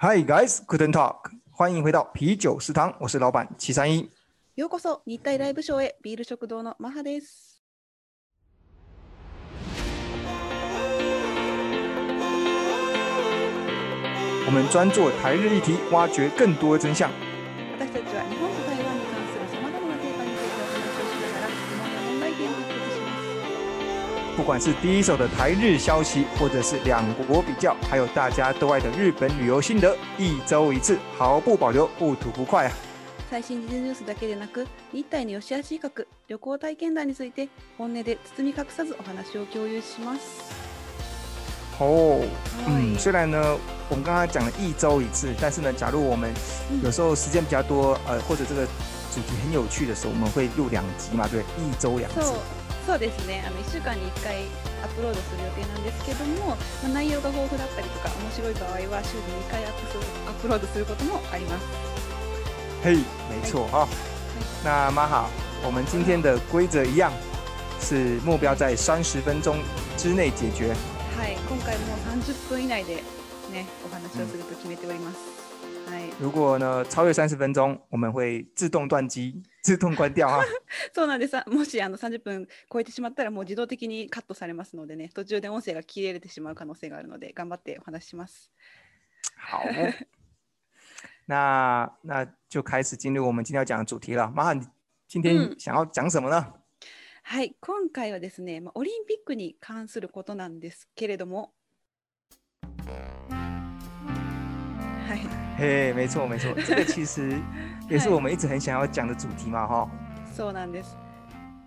Hi guys, Guten Talk，欢迎回到啤酒食堂，我是老板七三一。ようこそ日体ライブショーへビール食堂のマハです。我们专做台日议题，挖掘更多真相。 不管是第一手的台日消息，或者是两国比较，还有大家都爱的日本旅游心得，一周一次，毫不保留，不吐不快啊！最新時事ニュースだけでなく日体の良し悪し比較旅行体験談について本音で包み隠さずお話を共有します。哦，嗯，はい虽然呢，我们刚刚讲了一周一次，但是呢，假如我们有时候时间比较多，呃，或者这个主题很有趣的时候，我们会录两集嘛，对，一周两次 そう。ですねあの1週間に1回アップロードする予定なんですけども、まあ、内容が豊富だったりとか面白い場合は週に2回アップするアップロードすることもあります。嘿，没错啊。那妈好，我们今天的规则一样，是目标在三十分钟之内解决。はい、今回も30分以内でねお話をすると決めております。はい、如果呢超越三十分钟，我们会自动断机、自动关掉啊。そうなんです。もしあの30分超えてしまったらもう自動的にカットされますのでね、途中で音声が切れてしまう可能性があるので頑張ってお話しします。好，那那就开始进入我们今天要讲的主题了。妈哈，你今天嗯想要讲什么呢？はい、今回はですね、まあ、オリンピックに関することなんですけれども、はい、嘿，没错没错，这个其实也是我们一直很想要讲的主题嘛，哈。そうなんです。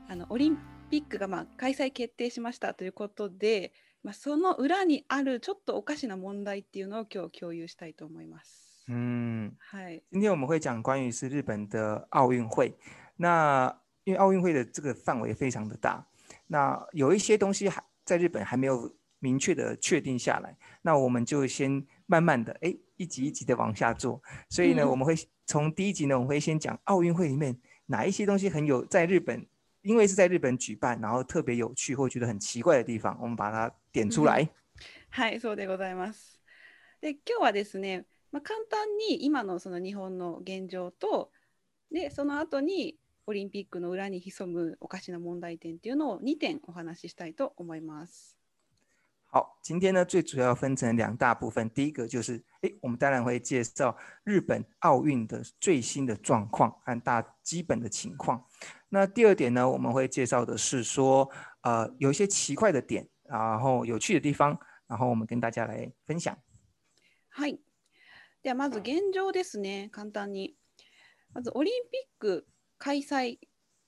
あのオリンピックがまあ開催決定しましたということで、まあ、その裏にあるちょっとおかしな問題っていうのを今日共有したいと思います。嗯，はい、今天我们会讲关于是日本的奥运会。那因为奥运会的这个范围非常的大，那有一些东西还在日本还没有明确的确定下来，那我们就先慢慢的哎一集一集的往下做。所以呢，嗯我们会 从第一集呢，我们会先讲奥运会里面哪一些东西很有在日本，因为是在日本举办，然后特别有趣或觉得很奇怪的地方，我们把它点出来。はい、そうでございます。で、今日はですね、まあ、簡単に今のその日本の現状と、で、その後にオリンピックの裏に潜むおかしな問題点っていうのを2点お話ししたいと思います。 好，今天呢最主要分成两大部分，第一个就是，诶，我们当然会介绍日本奥运的最新的状况和大基本的情况。那第二点呢，我们会介绍的是说，呃，有一些奇怪的点，然后有趣的地方，然后我们跟大家来分享。はい。ではまず現状ですね、簡単に。まずオリンピック開催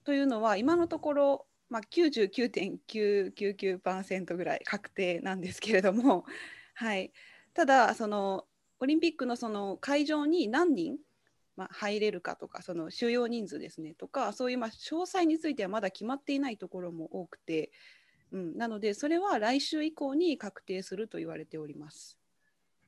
というのは今のところ、 まあ、99.999%ぐらい確定なんですけれども、はい、ただそのオリンピックのその会場に何人、まあ、入れるかとかその収容人数ですねとかそういうまあ詳細についてはまだ決まっていないところも多くて、うん、なのでそれは来週以降に確定すると言われております。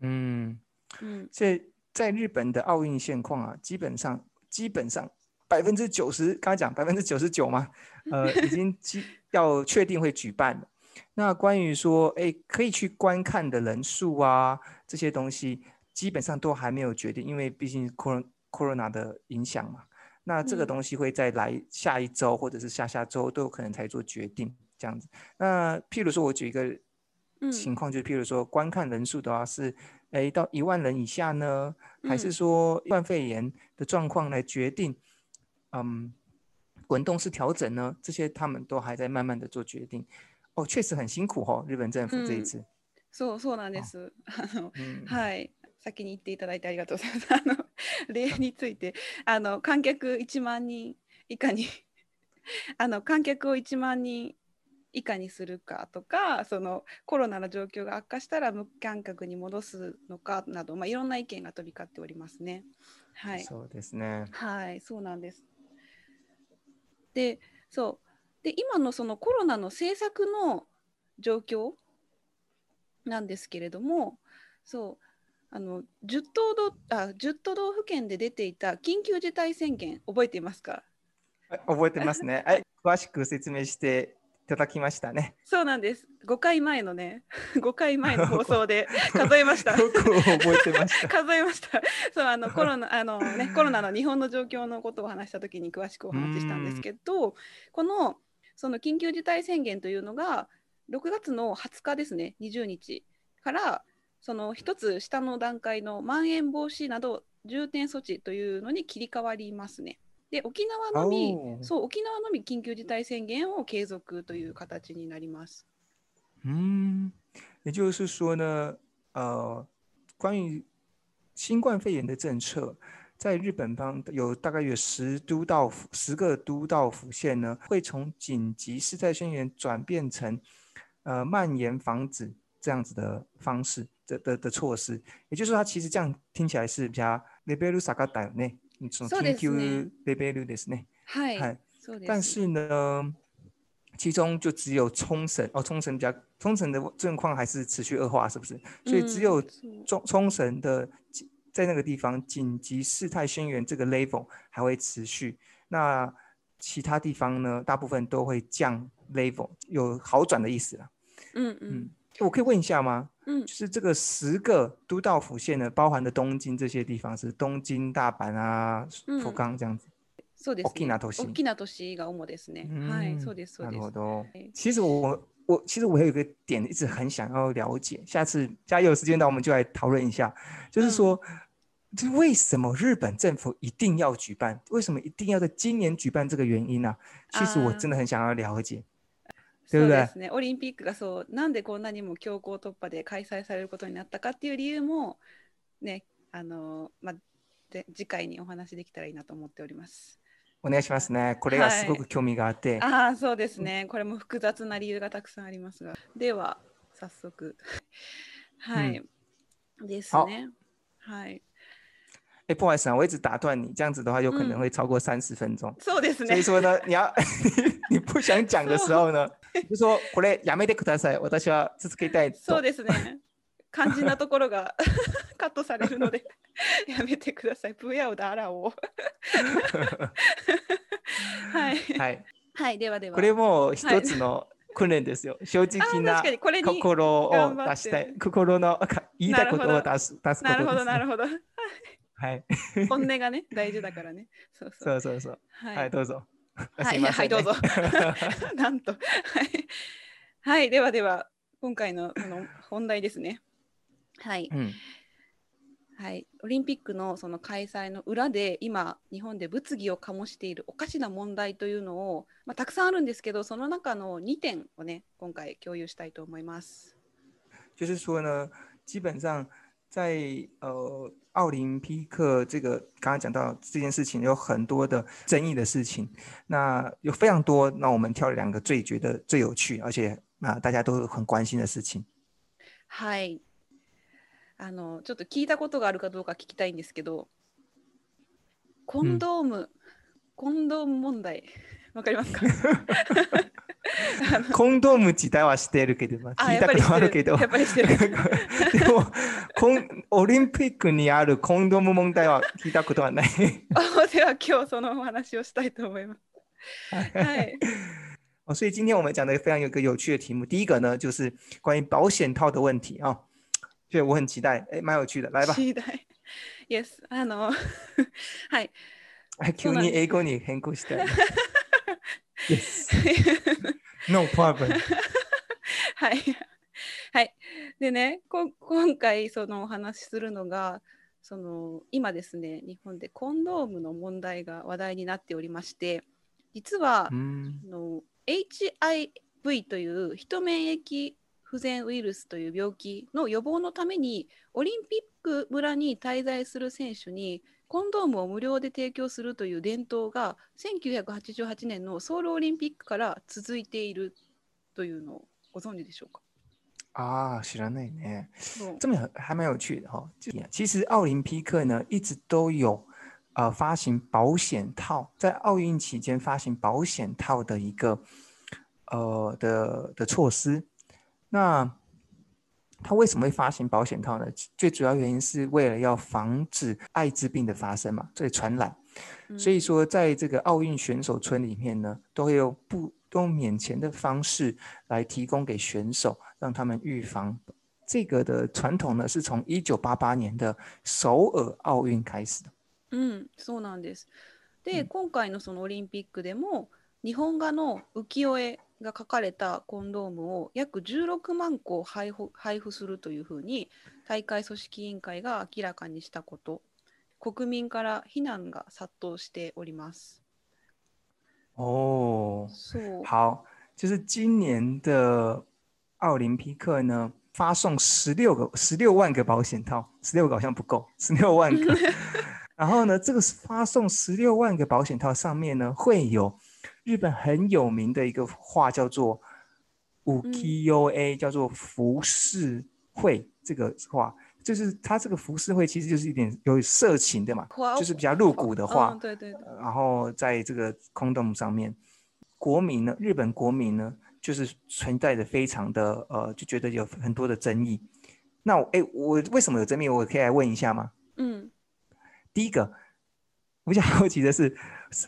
嗯，うん。这在日本的奥运现况啊，基本上基本上百分之九十，刚才讲百分之九十九嘛，呃，已经基要确定会举办了。那关于说，哎，可以去观看的人数啊，这些东西基本上都还没有决定，因为毕竟 corona corona 的影响嘛。那这个嗯东西会在来下一周或者是下下周都有可能才做决定，这样子。那譬如说，我举一个嗯情况，就譬如说观看人数的话是，诶到一万人以下呢，还是嗯说冠肺炎的状况来决定，嗯，滚动式调整呢？这些他们都还在慢慢的做决定。哦，确实很辛苦哦，日本政府这一嗯次。そうそうなんです。あの 嗯，はい。先に言っていただいてありがとうございます。あの 例についてあの観客1万人以下に あの観客を1万人以下にするかとかそのコロナの状況が悪化したら無観客に戻すのかなど、まあ、いろんな意見が飛び交っておりますね。はい。そうですね。はい、そうなんです。で、そう。で、今のそのコロナの政策の状況なんですけれども、そう、あの10都道あ10都道府県で出ていた緊急事態宣言、覚えていますか？はい覚えてますね。はい、詳しく説明してただきましたね。そうなんです。5回前のね、5回前の放送で数えました。よく覚えてました。数えました。そうあのコロナあのねコロナの日本の状況のことを話した時に詳しくお話ししたんですけど、このその緊急事態宣言というのが6月の20日ですね、20日からその一つ下の段階のまん延防止など重点措置というのに切り替わりますね。で沖縄のみおーそう沖縄のみ緊急事態宣言を継続という形になります。嗯，也就是说呢，呃，关于新冠肺炎的政策，在日本方有大概有十都道府十个都道府县呢，会从紧急事态宣言转变成呃蔓延防止这样子的方式的的的措施。也就是说，它其实这样听起来是比较レベル下がったよね。 你从そうです緊急ねレベルですね。はい、はいそうです。但是呢，其中就只有冲绳哦，冲绳比较冲绳的状况还是持续恶化，是不是？所以只有嗯そう冲冲绳的紧在那个地方紧急事态宣言这个 level 还会持续，那其他地方呢，大部分都会降 level，有好转的意思啦。うんうん嗯， 我可以问一下吗？うん就是这个十个都道府县呢，包含的东京这些地方是东京、大阪啊、嗯福冈这样子。そうです、ね。大きな都市大きな都市が主ですね。はい、そうです、そうなです。るほどはい。其实我我其实我有一个点一直很想要了解，下次加油有时间到我们就来讨论一下，就是说，就是为什么日本政府一定要举办？为什么一定要在今年举办这个原因呢、其实我啊真的很想要了解。 そうですね。オリンピックがそう、なんでこんなにも強行突破で開催されることになったかっていう理由も、ね、あの、まあ、で次回にお話できたらいいなと思っております。お願いしますね。これがすごく興味があって、ああ、そうですね。これも複雑な理由がたくさんありますが。では、早速。はい。ですね。はい。哎，不好意思啊，我一直打断你，这样子的话有可能嗯会超过三十分钟。そうですね所以。说呢，你要 你不想讲的时候呢，你就说これやめてください。私は続けたいと。そうですね。肝心なところが カットされるのでやめてください。プヤをだらを。はい。はい。はい、ではでは。これも一つの訓練ですよ。正あ直な心を出したい。心のか言いたいことを出す出すこなるほど。なるほど。はい。本音がね、大事だからね。そうそう。そうそうそう。ははい、どうぞ。はい、はい、どうぞ。なんと。はい。はい、ではでは、今回のこの本題ですね。はい。うん。はい、オリンピックのその開催の裏で今日本で物議を醸しているおかしな問題というのを、まあ、たくさんあるんですけどその中の2点をね今回共有したいと思います。就是说呢，基本上在呃奥林匹克这个刚刚讲到这件事情有很多的争议的事情，那有非常多，那我们挑了两个最觉得最有趣，而且啊、大家都很关心的事情。はいあのちょっと聞いたことがあるかどうか聞きたいんですけどコンドーム、コンドーム問題わかりますかあの コンドーム自体は知っているけど、聞いたことはあるけど、でもコンオリンピックにあるコンドーム問題は聞いたことはない。では今日そのお話をしたいと思います。はい 哦，所以今天我们讲的非常有一个有趣的题目。第一个呢，就是关于保险套的问题啊、哦，所以我很期待，哎，蛮有趣的，来吧。次第 Yes あのはい哎急に英語に変更したい。yes. No problem. はいはいでねこ今回そのお話しするのがその今ですね日本でコンドームの問題が話題になっておりまして実はうん。あの HIV という人免疫不全ウイルスという病気の予防のためにオリンピック村に滞在する選手にコンドームを無料で提供するという伝統が1988年のソウルオリンピックから続いているというのをご存知でしょうか？啊，知らないね。そう这么有还蛮有趣的哈、哦。就其实奥林匹克呢一直都有呃发行保险套，在奥运期间发行保险套的一个呃的的措施。那它为什么会发行保险套呢？最主要原因是为了要防止艾滋病的发生嘛，所以传染。うん所以说，在这个奥运选手村里面呢，都会有不 用免钱的方式来提供给选手，让他们预防。这个的传统呢，是从一九八八年的首尔奥运开始的。うん、そうなんです。で、今回のそのオリンピックでも日本画の浮世絵 が描かれたコンドームを約16万個配布配布するというふうに大会組織委員会が明らかにしたこと国民から非難が殺到しております。哦，そう好，就是今年的奥林匹克呢，发送十六个十六万个保险套，十六个好像不够，十六万个。然后呢，这个发送十六万个保险套上面呢，会有日本很有名的一个画，叫做五 K U A，叫做浮世绘。这个画就是它这个浮世绘，其实就是一点有色情的嘛，就是比较露骨的画。嗯，对对对，然后在这个 condom 上面，国民呢，日本国民呢，就是存在着非常的呃，就觉得有很多的争议。那我哎，我为什么有争议？我可以来问一下吗？嗯第一个，我比较好奇的是，是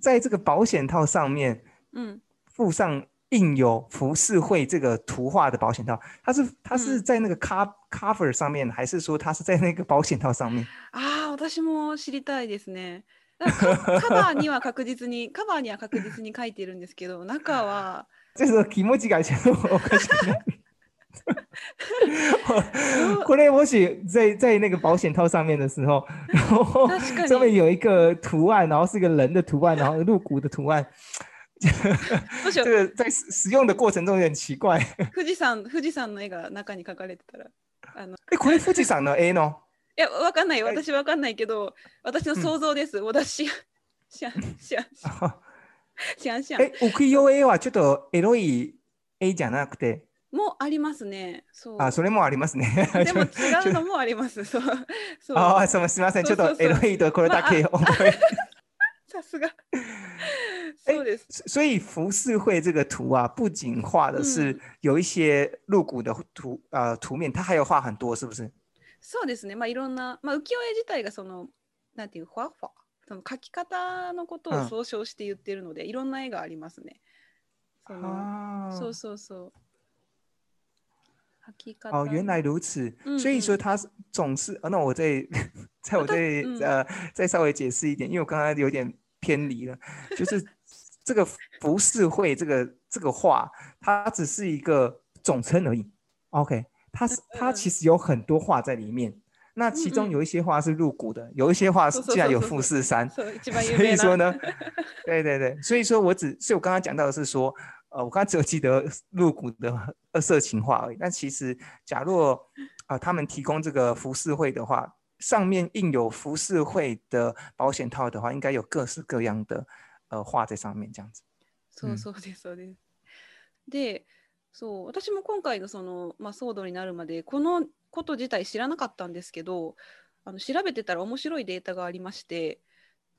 在这个保险套上面うん。附上印有浮世绘这个图画的保险套，它是它是嗯在那个 co cover 上面，还是说它是在那个保险套上面？ああ、私も知りたいですね。だからカカバーには確実にカバーには確実に書いてるんですけど、中は这个気持ちがちょっとおかしくない。 これもし在在那个保险套上面的时候，然后上面有一个图案，然后是一个人的图案，然后露骨的图案，这个在使使用的过程中有点奇怪。富士山富士山の絵が中に描かれてたら。あの。え、これ富士山の絵の？いやわかんない私わかんないけど私の想像です、私シャンシャンシャンシャン。え、浮世絵はちょっとエロい絵じゃなくて、もありますね。そう。あ、それもありますね。でも違うのもあります。そう。そう。あ、すみません、すみません、ちょっとそう。そうそうエロいところだけ覚え。さすが。そうです。所所以浮世绘这个图啊，不仅画的是嗯有一些露骨的图呃图面，它还有画很多，是不是？そうですね。まあいろんな、まあ、浮世絵自体がそのなんていうファファその描き方のことうん。を総称して言ってるので、いろんな絵がありますね。その啊，そうそうそう。書き方哦，原来如此。嗯所以说它是总是，呃那我再在我它再嗯呃再稍微解释一点，因为我刚刚有点偏离了，就是这个浮世绘这个这个画，它只是一个总称而已。OK，它是它嗯其实有很多画在里面。那其中嗯有一些画是露骨的，有一些画是そうそう竟然有そうそう富士山，そう一番有所以名な。说呢，对对对，所以说我只，所以我刚刚讲到的是说， 呃，我刚刚只有记得露骨的二色情画而已。但其实，假若啊、他们提供这个浮世绘的话，上面印有浮世绘的保险套的话，应该有各式各样的呃画在上面，这样子。そうそうですそうです。でそう私も今回のその、まあ、騒動になるまでこのこと自体知らなかったんですけどあの調べてたら面白いデータがありまして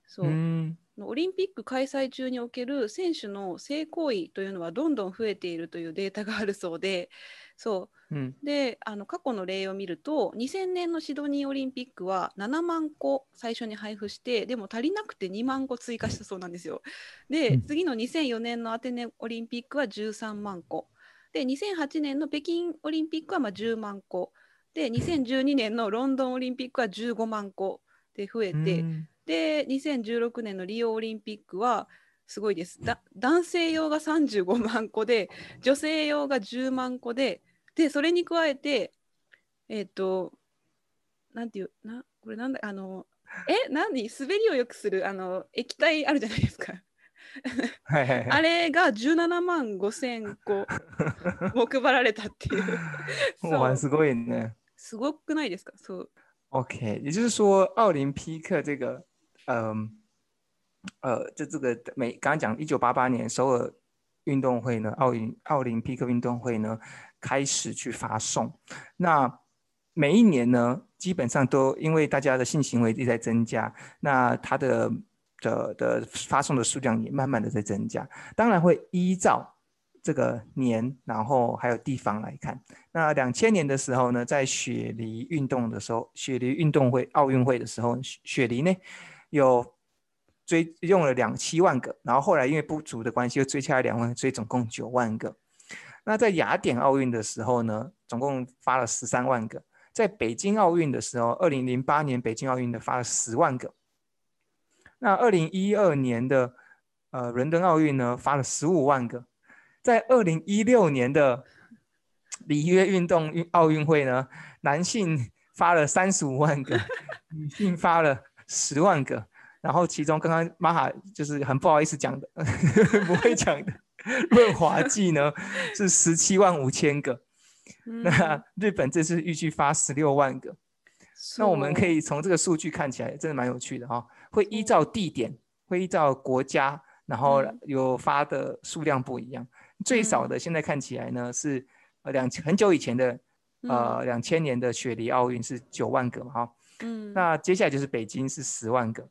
そう、嗯 オリンピック開催中における選手の性行為というのはどんどん増えているというデータがあるそうで そう。嗯であの過去の例を見ると2000年のシドニーオリンピックは7万個最初に配布してでも足りなくて2万個追加したそうなんですよ。で、うん。次の2004年のアテネオリンピックは13万個。で2008年の北京オリンピックはまあ10万個。で2012年のロンドンオリンピックは15万個で増えて、嗯で2016年のリオオリンピックはすごいです。だ男性用が35万個で女性用が10万個ででそれに加えてえっ、となんていうなこれなんだあのえ何？滑りをよくするあの液体あるじゃないですか。はいはいはい。あれが17万5千個も配られたっていう。そう。哇，すごいね。すごくないですか？そう。OK，也就是说，奥林匹克这个，嗯，呃，就这个美刚刚讲一九八八年首尔运动会呢，奥运奥林匹克运动会呢开始去发送，那每一年呢，基本上都因为大家的性行为一直在增加，那它的的的发送的数量也慢慢的在增加，当然会依照这个年，然后还有地方来看。那两千年的时候呢，在雪梨运动的时候，雪梨运动会奥运会的时候，雪梨呢有追用了两七万个，然后后来因为不足的关系又追加了两万，所以总共九万个。那在雅典奥运的时候呢，总共发了十三万个；在北京奥运的时候，二零零八年北京奥运的发了十万个。那二零一二年的呃伦敦奥运呢，发了十五万个。在二零一六年的里约运动运奥运会呢，男性发了三十五万个，女性发了十万个。然后其中刚刚马哈就是很不好意思讲的，不会讲的。润滑剂呢是十七万五千个，那日本这次预计发十六万个。那我们可以从这个数据看起来，真的蛮有趣的哈。会依照地点，会依照国家，然后有发的数量不一样。最少的现在看起来呢是呃两很久以前的呃两千年的雪梨奥运是九万个哈。嗯。那接下来就是北京是十万个。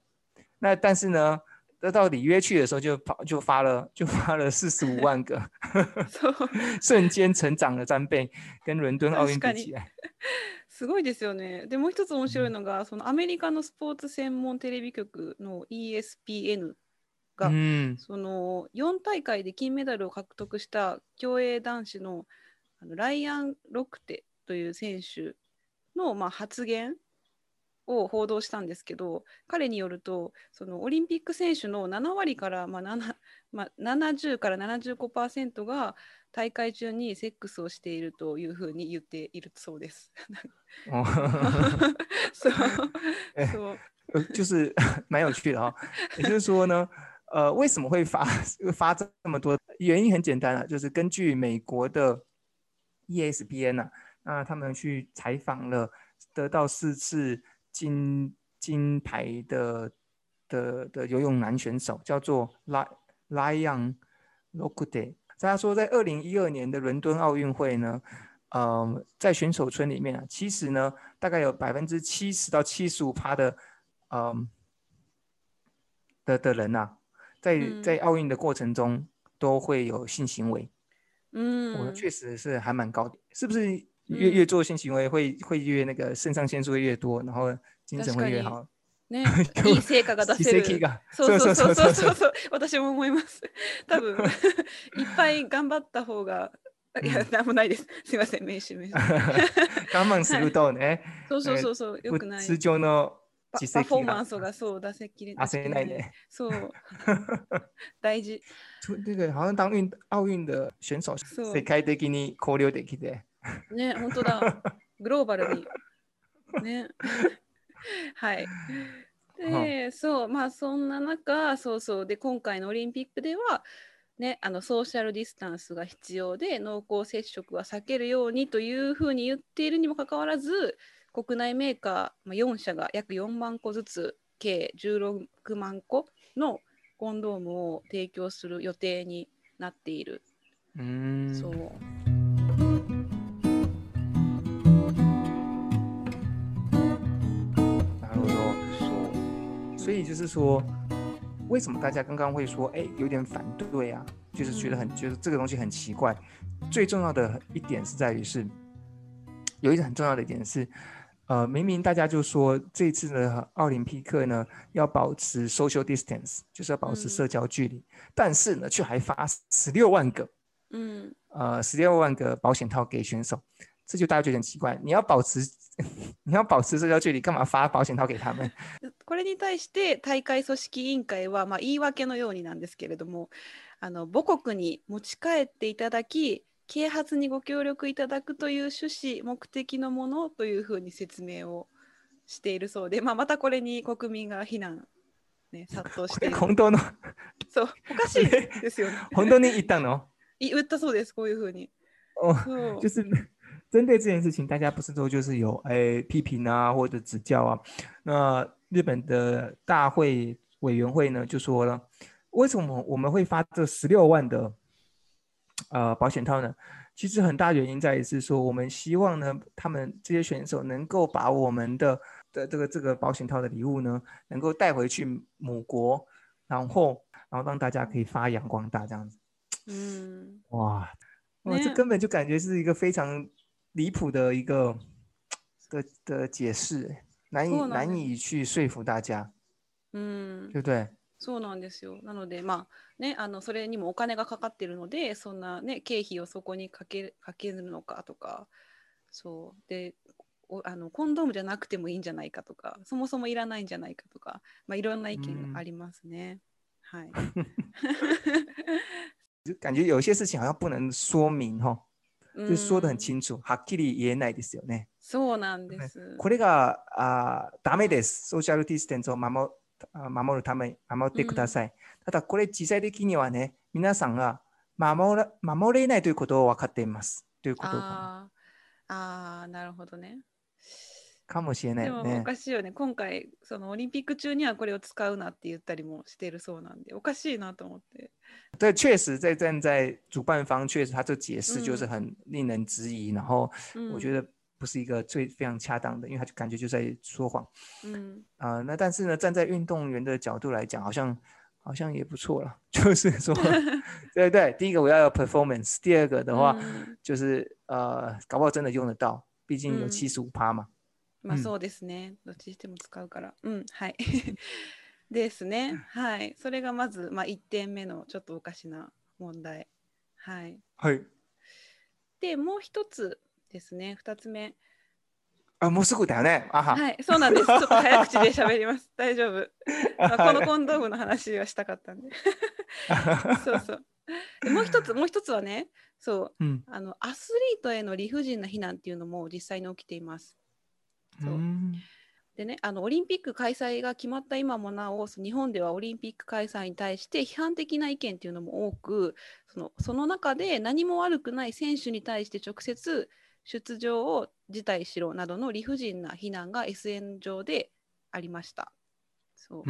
那但是呢？那到里约去的时候就跑就发了就发了四十五万个，瞬间成長了三倍，跟伦敦奥運比起来。すごいですよね。でもう一つ面白いのが、そのアメリカのスポーツ専門テレビ局の ESPN が、うん、その4大会で金メダルを獲得した競泳男子のライアン・ロクテという選手の、まあ、発言を報道したんですけど彼によるとそのオリンピック選手の7割から、まあ7 まあ、70から75%が大会中にセックスをしているというふうに言っているそうです。そうそう就是 蛮有趣的哈、也就是说呢，呃，为什么会发发这么多？原因很简单啊，就是根据美国的 ESPN 啊，那他们去采访了得到四次金金牌的的的游泳男选手叫做拉拉扬洛库德。大家说，在二零一二年的伦敦奥运会呢，呃，在选手村里面啊，其实呢，大概有百分之七十到七十五趴的，嗯，的的人呐，在在奥运的过程中都会有性行为。嗯，我确实是还蛮高的，是不是？越越做性行为会会越那个肾上腺素会越多，然后精神会越好。ね、いい成果が出せる。そうそうそうそうそうそう。私も思います。多分 いっぱい頑張った方が。いや、なんもないです。すみません、名刺名刺。我慢するとね。そうそうそうそう、よくない。通常のパフォーマンスがそう出せきれない。せないね。そう。大事。这个好像当运奥运的选手，世界的に交流できて。ね、本当だ。グローバルに。ね。はい。で、そう、まあそんな中、そうそう。で、今回のオリンピックでは、ね、あのソーシャルディスタンスが必要で濃厚接触は避けるようにというふうに言っているにもかかわらず国内メーカー、まあ、4社が約4万個ずつ計16万個のコンドームを提供する予定になっている。うんそう所以就是说，为什么大家刚刚会说，哎，有点反对啊？就是觉得很，觉得这个东西很奇怪。最重要的一点是在于是，有一个很重要的一点是，呃，明明大家就说这次的奥林匹克呢要保持 social distance，就是要保持社交距离，但是呢却还发十六万个，嗯，呃，十六万个保险套给选手。这就大家觉得很奇怪，你要保持 你要保持社交距离，干嘛发保险套给他们？これに対して大会組織委員会はまあ言い訳のようになんですけれども、あの母国に持ち帰っていただき、啓発にご協力いただくという趣旨目的のものというふうに説明をしているそうで、まあまたこれに国民が非難ね殺到して本当の そうおかしいですよね。本当に言ったの？言ったそうですこういうふうに。哦，就是。针对这件事情，大家不是都就是有诶批评啊，或者指教啊？那日本的大会委员会呢就说了，为什么我们会发这十六万的呃保险套呢？其实很大原因在于是说，我们希望呢，他们这些选手能够把我们的的这个这个保险套的礼物呢，能够带回去母国，然后然后让大家可以发扬光大这样子。嗯，哇，哇，这根本就感觉是一个非常。离谱的一个的的解释，难以难以去说服大家，嗯，对不对？そうなんですよ。なので、まあね、あのそれにもお金がかかってるので、そんな、ね、経費をそこにかけかけるのかとか、そうでおあのコンドームじゃなくてもいいんじゃないかとか、そもそもいらないんじゃないかとか、まあ、いろんな意見がありますね。はい。就 感觉有一些事情好像不能说明哈、就说的很うん清楚。はっきり言えないですよね。そうなんです。これがあダメです。ソーシャルディスタンスを守あ守るため守ってください。ただこれ実際的にはね、皆さんが守ら守れないということを分かっています。ということかあーあー、なるほどね。かもしれないでもお。かしいよね。今回、そのオリンピック中にはこれを使うなって言ったりもしてるそうなんで、おかしいなと思って。对，确实在站在主办方，确实他这解释就是嗯很令人质疑，然后うん、我觉得不是一个最非常恰当的，因为他就感觉就在说谎。うん、啊、那但是呢，站在运动员的角度来讲，好像好像也不错了。就是说，对对，第一个我要有 performance，第二个的话、うん就是呃，搞不好真的用得到，毕竟有嗯七十五趴嘛。うんまあそうですね。どっちにしても使うから。うん、はい。ですね。はい。それがまず、まあ、1点目のちょっとおかしな問題。はい。はい。で、もう一つ ですね。2つ目。あ、もうすぐだよね。あは。はい。そうなんです。ちょっと早口で喋ります。大丈夫。まあ、このコンドームの話はしたかったんで。そうそう。でもう一つ、もう一つはね、そう、うん。あのアスリートへの理不尽な非難っていうのも実際に起きています。そううんでね、あのオリンピック開催が決まった今もなお、日本ではオリンピック開催に対して批判的な意見っていうのも多く、そのその中で何も悪くない選手に対して直接出場を辞退しろなどの理不尽な非難が SN 上でありました。そう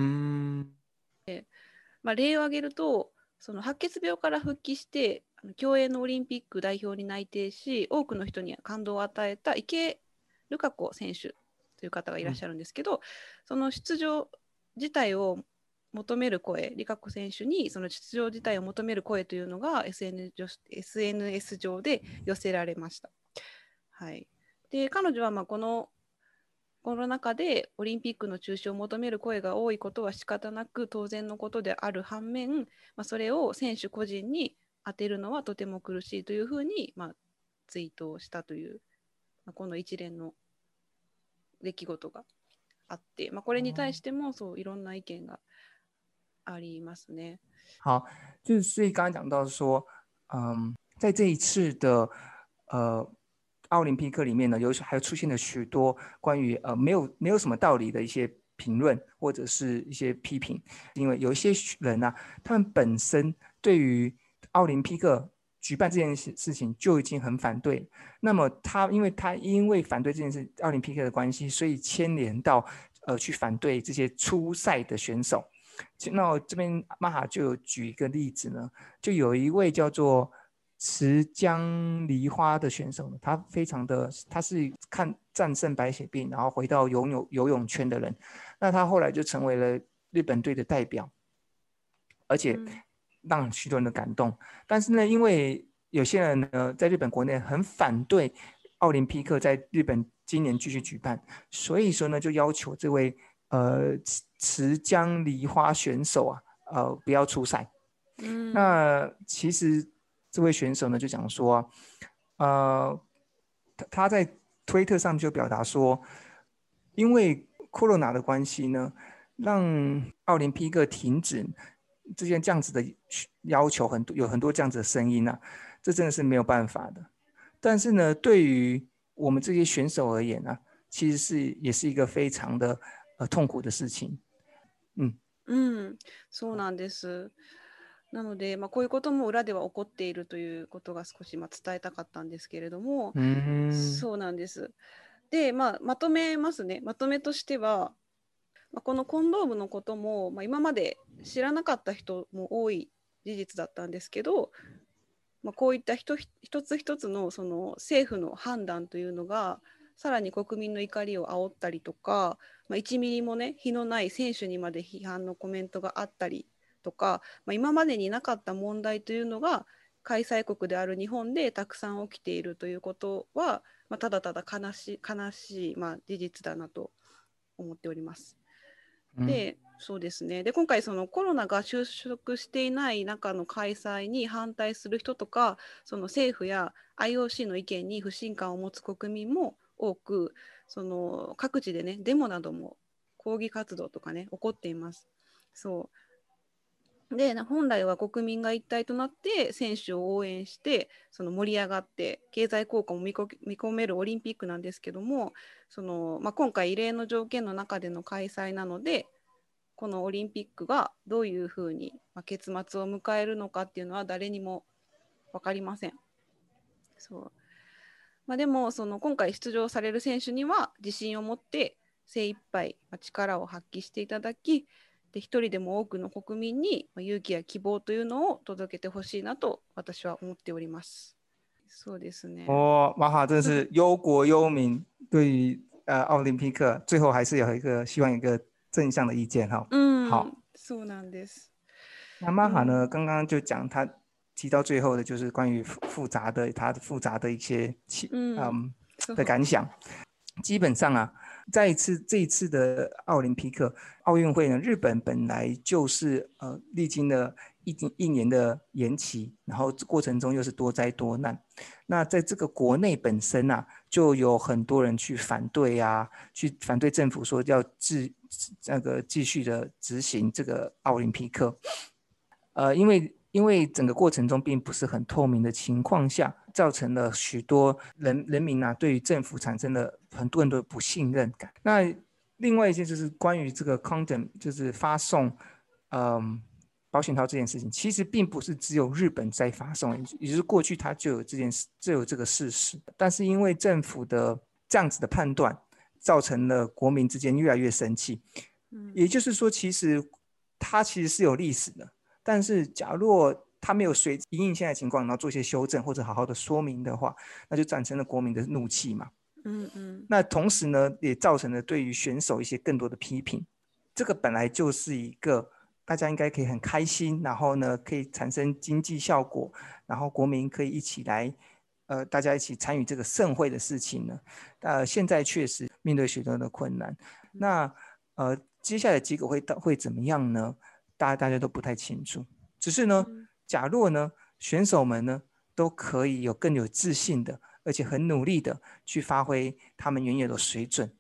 うん。まあ、例を挙げるとその白血病から復帰して競泳のオリンピック代表に内定し多くの人に感動を与えた池江璃花子選手という方がいらっしゃるんですけど、その出場自体を求める声璃花子選手にその出場自体を求める声というのが SNS 上 SNS 上で寄せられました。はい、で彼女はまあこのコロナ禍でオリンピックの中止を求める声が多いことは仕方なく当然のことである反面、まあ、それを選手個人に当てるのはとても苦しいというふうに、まあ、ツイートをしたという、まあ、この一連の出来事があって、まあ、これに対してもそういろんな意見がありますね。好，就是所以刚刚讲到说，嗯，在这一次的呃奥林匹克里面呢，有还出现了许多关于呃没有没有什么道理的一些评论或者是一些批评，因为有一些人啊，他们本身对于奥林匹克举办这件事事情就已经很反对，那么他因为他因为反对这件事奥林匹克的关系，所以牵连到呃去反对这些出赛的选手。那我这边玛哈就举一个例子呢，就有一位叫做池江梨花的选手呢，他非常的，他是看战胜白血病，然后回到游泳游泳圈的人，那他后来就成为了日本队的代表，而且嗯让许多人的感动。但是呢，因为有些人呢在日本国内很反对奥林匹克在日本今年继续举办，所以说呢就要求这位呃池池江梨花选手啊，呃不要出赛。嗯那其实这位选手呢就讲说啊，呃，他他在推特上就表达说，因为 corona 的关系呢，让奥林匹克停止这件这样子的要求，很多有很多这样子的声音啊，这真的是没有办法的。但是呢，对于我们这些选手而言呢、啊，其实是也是一个非常的呃痛苦的事情。うん、そうなんです。 なので、まあ、こういうことも裏では起こっているということが少しまあ伝えたかったんですけれども、嗯，そうなんです。で、まあ、まとめますね。まとめとしては、まあ、このコンドームのことも、まあ、今まで知らなかった人も多い事実だったんですけど、まあ、こういった一つ一つのその政府の判断というのがさらに国民の怒りを煽ったりとか、まあ、1ミリもね非のない選手にまで批判のコメントがあったりとか、まあ、今までになかった問題というのが開催国である日本でたくさん起きているということは、まあ、ただただ悲しい悲しい、まあ、事実だなと思っております。で、そうですね。で、今回そのコロナが収束していない中の開催に反対する人とか、その政府や IOC の意見に不信感を持つ国民も多く、その各地でね、デモなども抗議活動とかね、起こっています。そう。で、本来は国民が一体となって選手を応援して、その盛り上がって経済効果も見込めるオリンピックなんですけども、そのまあ、今回異例の条件の中での開催なので、このオリンピックがどういうふうに、結末を迎えるのかっていうのは誰にも分かりません。そうまあ、でもその今回出場される選手には自信を持って精一杯力を発揮していただきで一人でも多くの国民に勇気や希望というのを届けてほしいなと私は思っております。そうですね。哦，马哈真是忧国忧民，对于呃奥林匹克最后还是有一个希望一个正向的意见哈。嗯，好，そうなんです。那玛哈呢？刚刚就讲他提到最后的，就是关于复复杂的他的复杂的一些气嗯 的感想。基本上啊，再一次这一次的奥林匹克奥运会呢，日本本来就是呃历经了一一年的延期，然后过程中又是多灾多难。那在这个国内本身啊，就有很多人去反对啊，去反对政府说要继。那个继续的执行这个奥林匹克，呃，因为因为整个过程中并不是很透明的情况下，造成了许多人人民啊对于政府产生了很多很多的不信任感。那另外一件就是关于这个 condom，就是发送嗯保险套这件事情，其实并不是只有日本在发送，也就是过去它就有这件事，就有这个事实，但是因为政府的这样子的判断。造成了国民之间越来越生气，嗯，也就是说，其实它其实是有历史的，但是假若它没有随因应现在情况，然后做一些修正或者好好的说明的话，那就产生了国民的怒气嘛，嗯嗯。那同时呢，也造成了对于选手一些更多的批评。这个本来就是一个大家应该可以很开心，然后呢可以产生经济效果，然后国民可以一起来。呃，大家一起参与这个盛会的事情呢，呃，现在确实面对许多的困难。那呃，接下来结果会到会怎么样呢？大家大家都不太清楚。只是呢，假若呢，选手们呢都可以有更有自信的，而且很努力的去发挥他们原有的水准，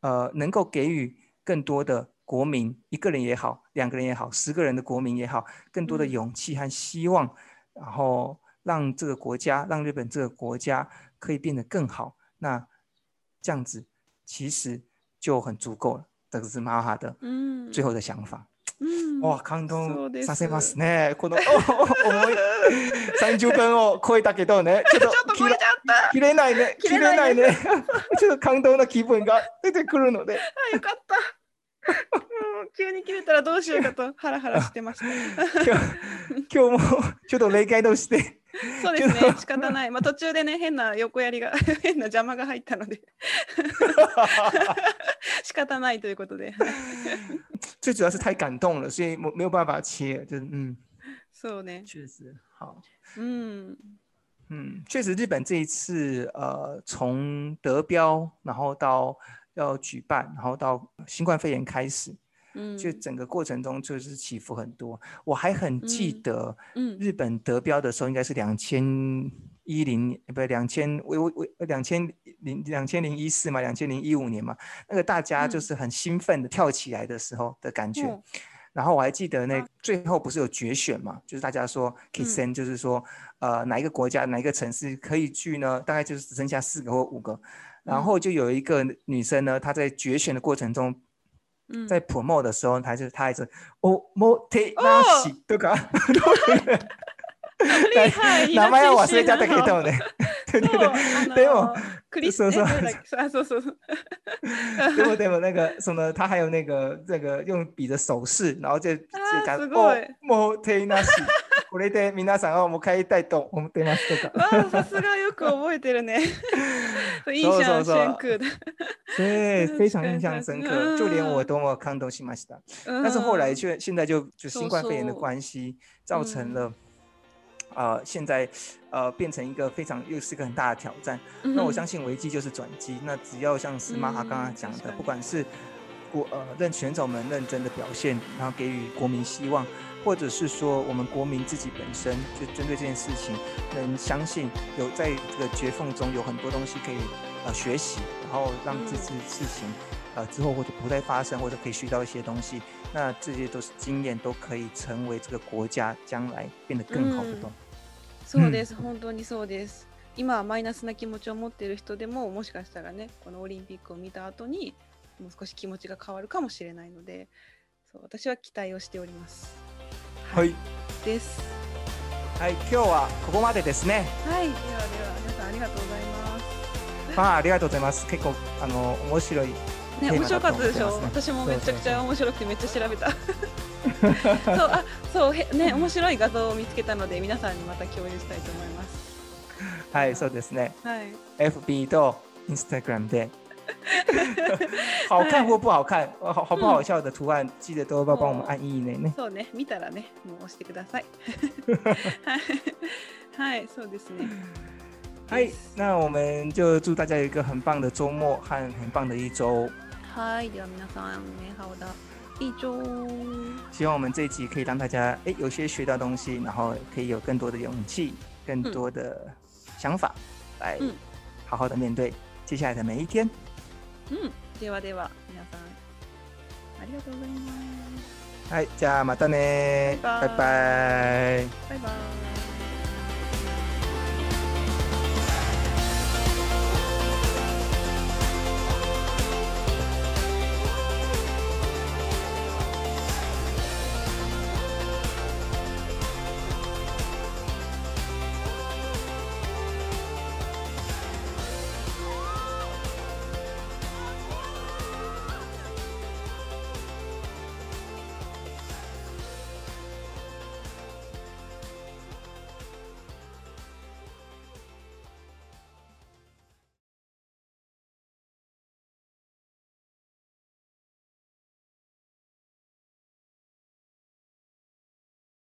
呃，能够给予更多的国民，一个人也好，两个人也好，十个人的国民也好，更多的勇气和希望，然后。让这个国家，让日本这个国家可以变得更好，那这样子其实就很足够了。这个是马哈的嗯最后的想法。嗯，哇，感動させますね。この重い 三十分を超えたけどね、ちょっと切れないね、切れないね。ちょっと感動の気分が出てくるので。よかった。急に切れたらどうしようかとハラハラしてました。今日今日もちょっと例外として。そうですね、仕方ない。まあ途中でね、変な横やりが、変な邪魔が入ったので 仕方ないということで。最主要是太感动了，所以没有办法切，就是嗯。そうね。确实好。嗯嗯，确实日本这一次呃，从得标，然后到要举办，然后到新冠肺炎开始。嗯，就整个过程中就是起伏很多。我还很记得，嗯，日本得标的时候应该是两千一零，不是两千，我我我两千零两千零一四嘛，两千零一五年嘛，那个大家就是很兴奋的跳起来的时候的感觉。然后我还记得那最后不是有决选嘛，就是大家说 Kissen，就是说呃哪一个国家哪一个城市可以去呢？大概就是只剩下四个或五个，然后就有一个女生呢，她在决选的过程中。在 promo 的时候，他就他还是哦莫テナシとか，厉害，名前は忘れちゃったけどね。对对对，でもそうそうそうそう。でもでも那个その他还有那个这个用笔的手势，然后就就讲哦莫テナシ。 これで皆さんを迎えたいと思ってますとか。わあ、さすがよく覚えてるね。印象深刻的。对，非常印象深刻，就连我都么看都しました。但是后来却现在就就新冠肺炎的关系，造成了呃现在呃变成一个非常又是一个很大的挑战。那我相信危机就是转机。那只要像是玛哈刚刚讲的，不管是 国呃认选手们认真的表现，然后给予国民希望， 或者是说我们国民自己本身就针对这件事情，能相信有在这个绝缝中有很多东西可以呃学习，然后让这次事情呃之后或者不再发生，或者可以学到一些东西，那这些都是经验，都可以成为这个国家将来变得更好的东西。そうです、本当にそうです。今マイナスな気持ちを持っている人でももしかしたらねこのオリンピックを見た後にもう少し気持ちが変わるかもしれないのでそう私は期待をしております。 はい、です。はい、今日はここまでですね。はい、ではでは皆さんありがとうございます。まあありがとうございます。結構あの面白いね、面白かったでしょ？私もめちゃくちゃ面白くてめっちゃ調べた。そうあそうへね面白い画像を見つけたので皆さんにまた共有したいと思います。はい、そうですね。はい。FB と Instagram で 好看或不好看、好好不好笑的图案，记得都要帮我们按いいねね。そうね、見たらね、もう押してください。はい、そうですね。嗨，那我们就祝大家有一个很棒的周末和很棒的一周。嗨，では皆さん美好的一周。希望我们这一集可以让大家哎有些学到东西，然后可以有更多的勇气、更多的想法来好好的面对接下来的每一天。 嗯，ではでは皆さんありがとうございます。はい、じゃあまたね。バイバイ。バイバイ。バイバイ。